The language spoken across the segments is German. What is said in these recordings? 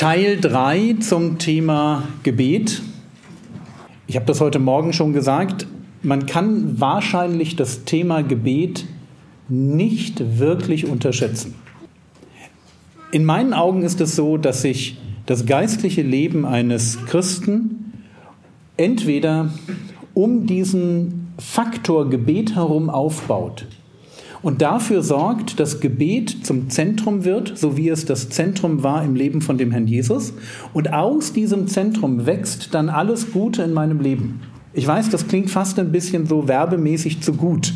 Teil 3 zum Thema Gebet. Ich habe das heute Morgen schon gesagt. Man kann wahrscheinlich das Thema Gebet nicht wirklich unterschätzen. In meinen Augen ist es so, dass sich das geistliche Leben eines Christen entweder um diesen Faktor Gebet herum aufbaut und dafür sorgt, dass Gebet zum Zentrum wird, so wie es das Zentrum war im Leben von dem Herrn Jesus. Und aus diesem Zentrum wächst dann alles Gute in meinem Leben. Ich weiß, das klingt fast ein bisschen so werbemäßig zu gut,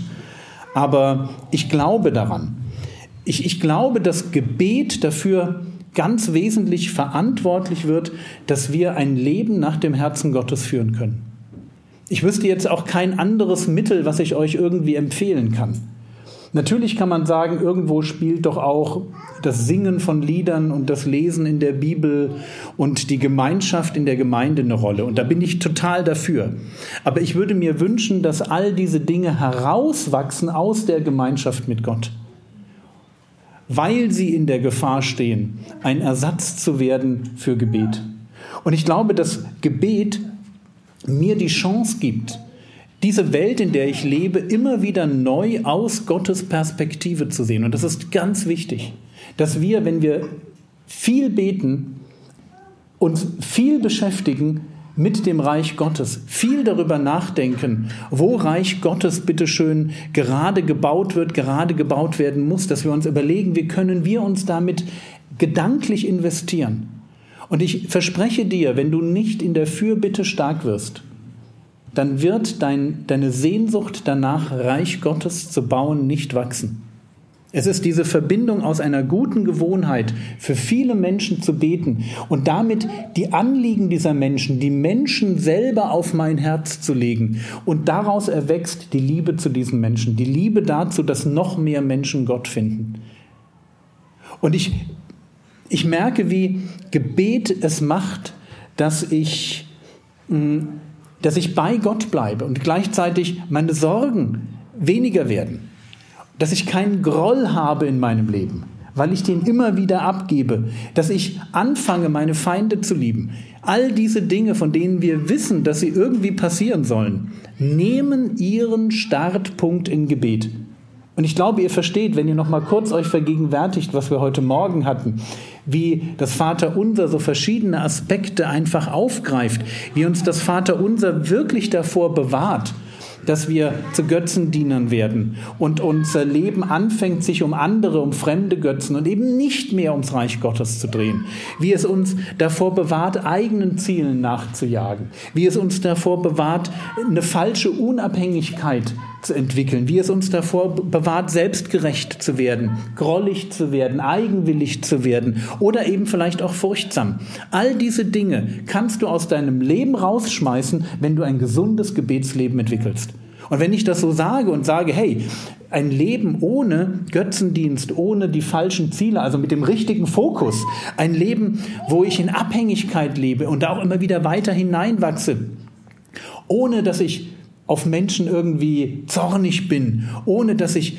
aber ich glaube daran. Ich, ich glaube, dass Gebet dafür ganz wesentlich verantwortlich wird, dass wir ein Leben nach dem Herzen Gottes führen können. Ich wüsste jetzt auch kein anderes Mittel, was ich euch irgendwie empfehlen kann. Natürlich kann man sagen, irgendwo spielt doch auch das Singen von Liedern und das Lesen in der Bibel und die Gemeinschaft in der Gemeinde eine Rolle. Und da bin ich total dafür. Aber ich würde mir wünschen, dass all diese Dinge herauswachsen aus der Gemeinschaft mit Gott. Weil sie in der Gefahr stehen, ein Ersatz zu werden für Gebet. Und ich glaube, dass Gebet mir die Chance gibt, diese Welt, in der ich lebe, immer wieder neu aus Gottes Perspektive zu sehen. Und das ist ganz wichtig, dass wir, wenn wir viel beten, uns viel beschäftigen mit dem Reich Gottes, viel darüber nachdenken, wo Reich Gottes bitteschön gerade gebaut wird, gerade gebaut werden muss, dass wir uns überlegen, wie können wir uns damit gedanklich investieren. Und ich verspreche dir, wenn du nicht in der Fürbitte stark wirst, dann wird dein, deine Sehnsucht danach, Reich Gottes zu bauen, nicht wachsen. Es ist diese Verbindung aus einer guten Gewohnheit, für viele Menschen zu beten und damit die Anliegen dieser Menschen, die Menschen selber auf mein Herz zu legen. Und daraus erwächst die Liebe zu diesen Menschen, die Liebe dazu, dass noch mehr Menschen Gott finden. Und ich, ich merke, wie Gebet es macht, dass ich mh, hm, dass ich bei Gott bleibe und gleichzeitig meine Sorgen weniger werden, dass ich keinen Groll habe in meinem Leben, weil ich den immer wieder abgebe, dass ich anfange, meine Feinde zu lieben. All diese Dinge, von denen wir wissen, dass sie irgendwie passieren sollen, nehmen ihren Startpunkt in Gebet. Und ich glaube, ihr versteht, wenn ihr noch mal kurz euch vergegenwärtigt, was wir heute Morgen hatten, wie das Vaterunser so verschiedene Aspekte einfach aufgreift, wie uns das Vaterunser wirklich davor bewahrt, dass wir zu Götzendienern werden und unser Leben anfängt, sich um andere, um fremde Götzen und eben nicht mehr ums Reich Gottes zu drehen. Wie es uns davor bewahrt, eigenen Zielen nachzujagen. Wie es uns davor bewahrt, eine falsche Unabhängigkeit zu entwickeln. Wie es uns davor bewahrt, selbstgerecht zu werden, grollig zu werden, eigenwillig zu werden oder eben vielleicht auch furchtsam. All diese Dinge kannst du aus deinem Leben rausschmeißen, wenn du ein gesundes Gebetsleben entwickelst. Und wenn ich das so sage und sage, hey, ein Leben ohne Götzendienst, ohne die falschen Ziele, also mit dem richtigen Fokus, ein Leben, wo ich in Abhängigkeit lebe und da auch immer wieder weiter hineinwachse, ohne dass ich auf Menschen irgendwie zornig bin, ohne dass ich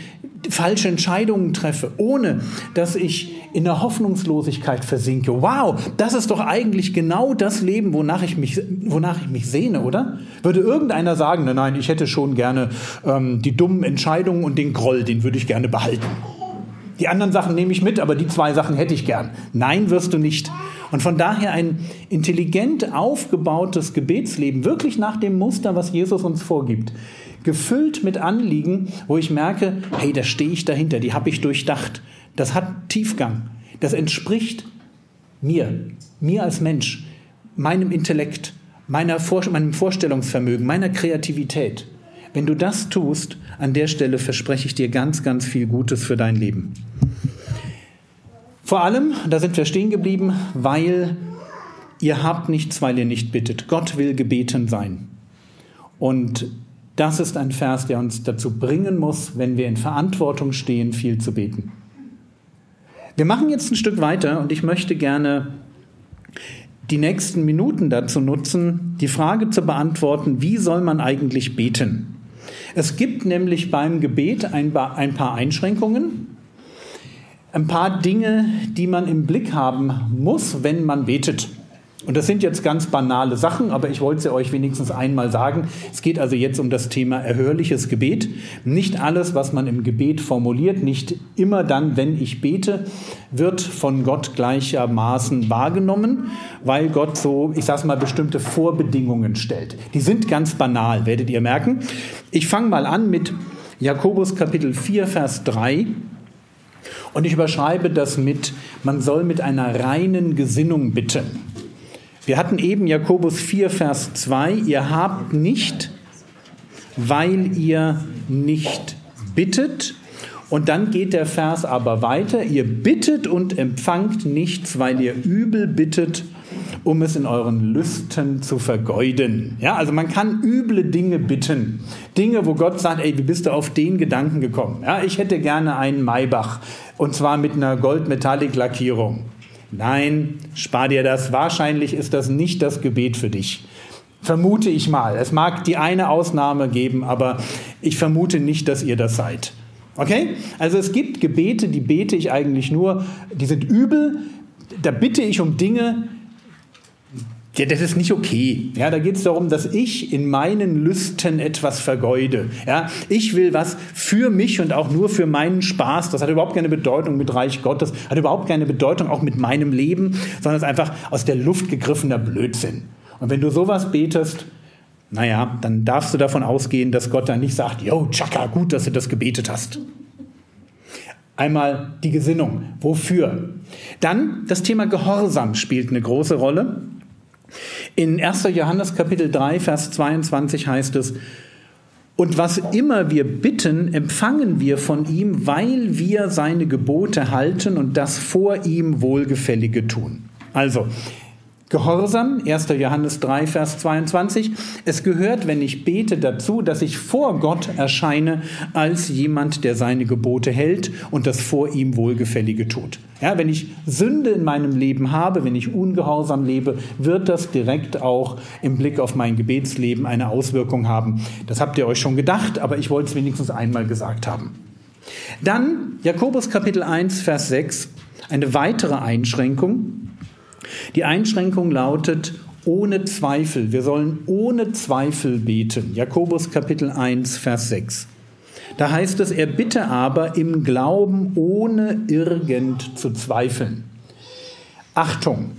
falsche Entscheidungen treffe, ohne dass ich in der Hoffnungslosigkeit versinke. Wow, das ist doch eigentlich genau das Leben, wonach ich mich, wonach ich mich sehne, oder? Würde irgendeiner sagen, nein, ich hätte schon gerne ähm, die dummen Entscheidungen und den Groll, den würde ich gerne behalten. Die anderen Sachen nehme ich mit, aber die zwei Sachen hätte ich gern. Nein, wirst du nicht. Und von daher ein intelligent aufgebautes Gebetsleben, wirklich nach dem Muster, was Jesus uns vorgibt. Gefüllt mit Anliegen, wo ich merke, hey, da stehe ich dahinter, die habe ich durchdacht. Das hat Tiefgang. Das entspricht mir, mir als Mensch, meinem Intellekt, meiner Vor meinem Vorstellungsvermögen, meiner Kreativität. Wenn du das tust, an der Stelle verspreche ich dir ganz, ganz viel Gutes für dein Leben. Vor allem, da sind wir stehen geblieben, weil ihr habt nichts, weil ihr nicht bittet. Gott will gebeten sein. Und das ist ein Vers, der uns dazu bringen muss, wenn wir in Verantwortung stehen, viel zu beten. Wir machen jetzt ein Stück weiter und ich möchte gerne die nächsten Minuten dazu nutzen, die Frage zu beantworten, wie soll man eigentlich beten? Es gibt nämlich beim Gebet ein paar Einschränkungen, ein paar Dinge, die man im Blick haben muss, wenn man betet. Und das sind jetzt ganz banale Sachen, aber ich wollte sie euch wenigstens einmal sagen. Es geht also jetzt um das Thema erhörliches Gebet. Nicht alles, was man im Gebet formuliert, nicht immer dann, wenn ich bete, wird von Gott gleichermaßen wahrgenommen, weil Gott so, ich sage mal, bestimmte Vorbedingungen stellt. Die sind ganz banal, werdet ihr merken. Ich fange mal an mit Jakobus Kapitel 4, Vers 3. Und ich überschreibe das mit, man soll mit einer reinen Gesinnung bitten. Wir hatten eben Jakobus 4, Vers 2, ihr habt nicht, weil ihr nicht bittet. Und dann geht der Vers aber weiter, ihr bittet und empfangt nichts, weil ihr übel bittet, um es in euren Lüsten zu vergeuden. Ja, also man kann üble Dinge bitten. Dinge, wo Gott sagt, ey, wie bist du auf den Gedanken gekommen? Ja, ich hätte gerne einen Maybach und zwar mit einer Goldmetallic-Lackierung. Nein, spar dir das. Wahrscheinlich ist das nicht das Gebet für dich. Vermute ich mal. Es mag die eine Ausnahme geben, aber ich vermute nicht, dass ihr das seid. Okay? Also es gibt Gebete, die bete ich eigentlich nur, die sind übel. Da bitte ich um Dinge, ja, das ist nicht okay. Ja, da geht es darum, dass ich in meinen Lüsten etwas vergeude. Ja, ich will was für mich und auch nur für meinen Spaß. Das hat überhaupt keine Bedeutung mit Reich Gottes, hat überhaupt keine Bedeutung auch mit meinem Leben, sondern ist einfach aus der Luft gegriffener Blödsinn. Und wenn du sowas betest, naja, dann darfst du davon ausgehen, dass Gott dann nicht sagt, yo, Chaka, gut, dass du das gebetet hast. Einmal die Gesinnung. Wofür? Dann das Thema Gehorsam spielt eine große Rolle. In 1. Johannes Kapitel 3, Vers 22 heißt es, und was immer wir bitten, empfangen wir von ihm, weil wir seine Gebote halten und das vor ihm Wohlgefällige tun. Also, Gehorsam, 1. Johannes 3, Vers 22. Es gehört, wenn ich bete, dazu, dass ich vor Gott erscheine als jemand, der seine Gebote hält und das vor ihm Wohlgefällige tut. Ja, wenn ich Sünde in meinem Leben habe, wenn ich ungehorsam lebe, wird das direkt auch im Blick auf mein Gebetsleben eine Auswirkung haben. Das habt ihr euch schon gedacht, aber ich wollte es wenigstens einmal gesagt haben. Dann Jakobus Kapitel 1, Vers 6, eine weitere Einschränkung. Die Einschränkung lautet ohne Zweifel. Wir sollen ohne Zweifel beten. Jakobus Kapitel 1, Vers 6. Da heißt es, er bitte aber im Glauben ohne irgend zu zweifeln. Achtung,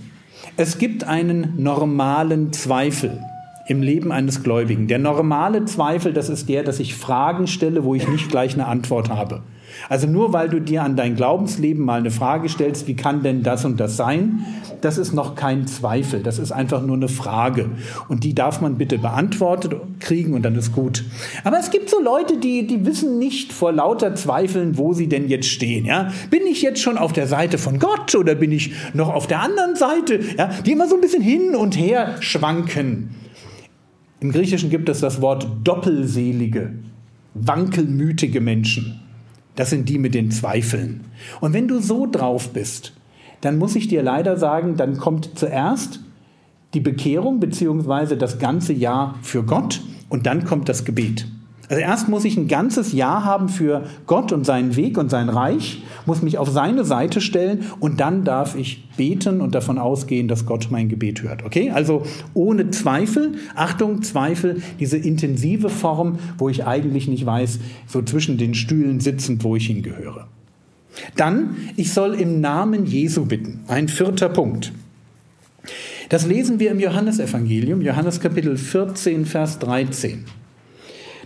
es gibt einen normalen Zweifel im Leben eines Gläubigen. Der normale Zweifel, das ist der, dass ich Fragen stelle, wo ich nicht gleich eine Antwort habe. Also nur weil du dir an dein Glaubensleben mal eine Frage stellst, wie kann denn das und das sein, das ist noch kein Zweifel, das ist einfach nur eine Frage. Und die darf man bitte beantwortet kriegen und dann ist gut. Aber es gibt so Leute, die, die wissen nicht vor lauter Zweifeln, wo sie denn jetzt stehen. Ja? Bin ich jetzt schon auf der Seite von Gott oder bin ich noch auf der anderen Seite? Ja? Die immer so ein bisschen hin und her schwanken. Im Griechischen gibt es das Wort doppelselige, wankelmütige Menschen. Das sind die mit den Zweifeln. Und wenn du so drauf bist, dann muss ich dir leider sagen, dann kommt zuerst die Bekehrung beziehungsweise das ganze Jahr für Gott und dann kommt das Gebet. Also erst muss ich ein ganzes Jahr haben für Gott und seinen Weg und sein Reich, muss mich auf seine Seite stellen und dann darf ich beten und davon ausgehen, dass Gott mein Gebet hört. Okay? Also ohne Zweifel, Achtung, Zweifel, diese intensive Form, wo ich eigentlich nicht weiß, so zwischen den Stühlen sitzend, wo ich hingehöre. Dann, ich soll im Namen Jesu bitten. Ein vierter Punkt. Das lesen wir im Johannesevangelium, Johannes Kapitel 14, Vers 13.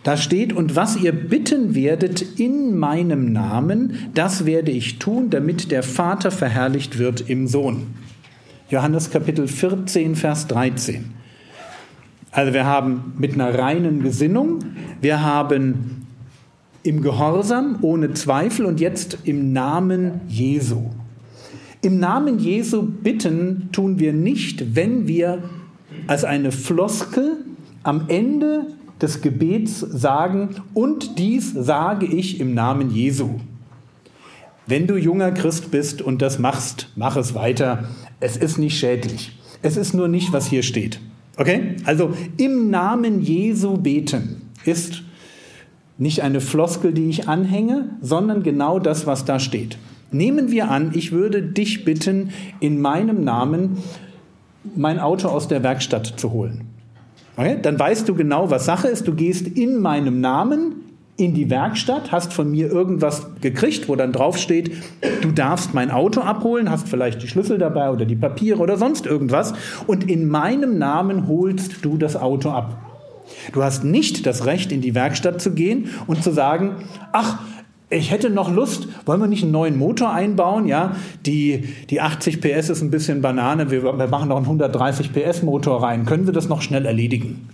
Da steht, und was ihr bitten werdet in meinem Namen, das werde ich tun, damit der Vater verherrlicht wird im Sohn. Johannes Kapitel 14, Vers 13. Also wir haben mit einer reinen Gesinnung, wir haben im Gehorsam, ohne Zweifel und jetzt im Namen Jesu. Im Namen Jesu bitten tun wir nicht, wenn wir als eine Floskel am Ende des Gebets sagen, und dies sage ich im Namen Jesu. Wenn du junger Christ bist und das machst, mach es weiter. Es ist nicht schädlich. Es ist nur nicht, was hier steht. Okay? Also im Namen Jesu beten ist nicht eine Floskel, die ich anhänge, sondern genau das, was da steht. Nehmen wir an, ich würde dich bitten, in meinem Namen mein Auto aus der Werkstatt zu holen. Okay? Dann weißt du genau, was Sache ist. Du gehst in meinem Namen in die Werkstatt, hast von mir irgendwas gekriegt, wo dann draufsteht, du darfst mein Auto abholen, hast vielleicht die Schlüssel dabei oder die Papiere oder sonst irgendwas und in meinem Namen holst du das Auto ab. Du hast nicht das Recht, in die Werkstatt zu gehen und zu sagen, ach, ich hätte noch Lust, wollen wir nicht einen neuen Motor einbauen? Ja, die, die 80 PS ist ein bisschen Banane, wir, wir machen noch einen 130 PS Motor rein. Können wir das noch schnell erledigen?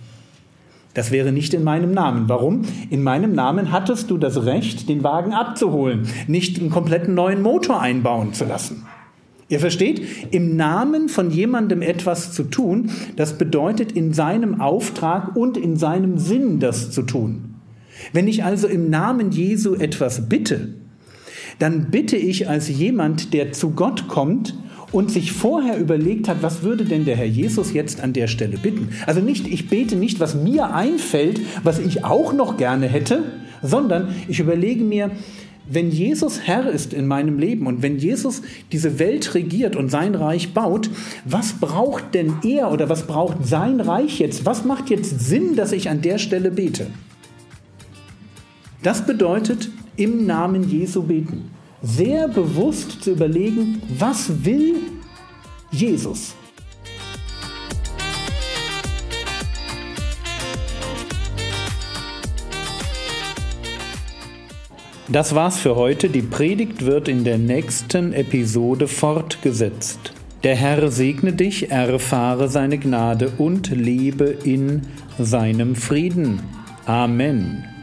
Das wäre nicht in meinem Namen. Warum? In meinem Namen hattest du das Recht, den Wagen abzuholen, nicht einen kompletten neuen Motor einbauen zu lassen. Ihr versteht, im Namen von jemandem etwas zu tun, das bedeutet in seinem Auftrag und in seinem Sinn das zu tun. Wenn ich also im Namen Jesu etwas bitte, dann bitte ich als jemand, der zu Gott kommt und sich vorher überlegt hat, was würde denn der Herr Jesus jetzt an der Stelle bitten. Also nicht, ich bete nicht, was mir einfällt, was ich auch noch gerne hätte, sondern ich überlege mir, wenn Jesus Herr ist in meinem Leben und wenn Jesus diese Welt regiert und sein Reich baut, was braucht denn er oder was braucht sein Reich jetzt? Was macht jetzt Sinn, dass ich an der Stelle bete? Das bedeutet im Namen Jesu beten. Sehr bewusst zu überlegen, was will Jesus? Das war's für heute. Die Predigt wird in der nächsten Episode fortgesetzt. Der Herr segne dich, erfahre seine Gnade und lebe in seinem Frieden. Amen.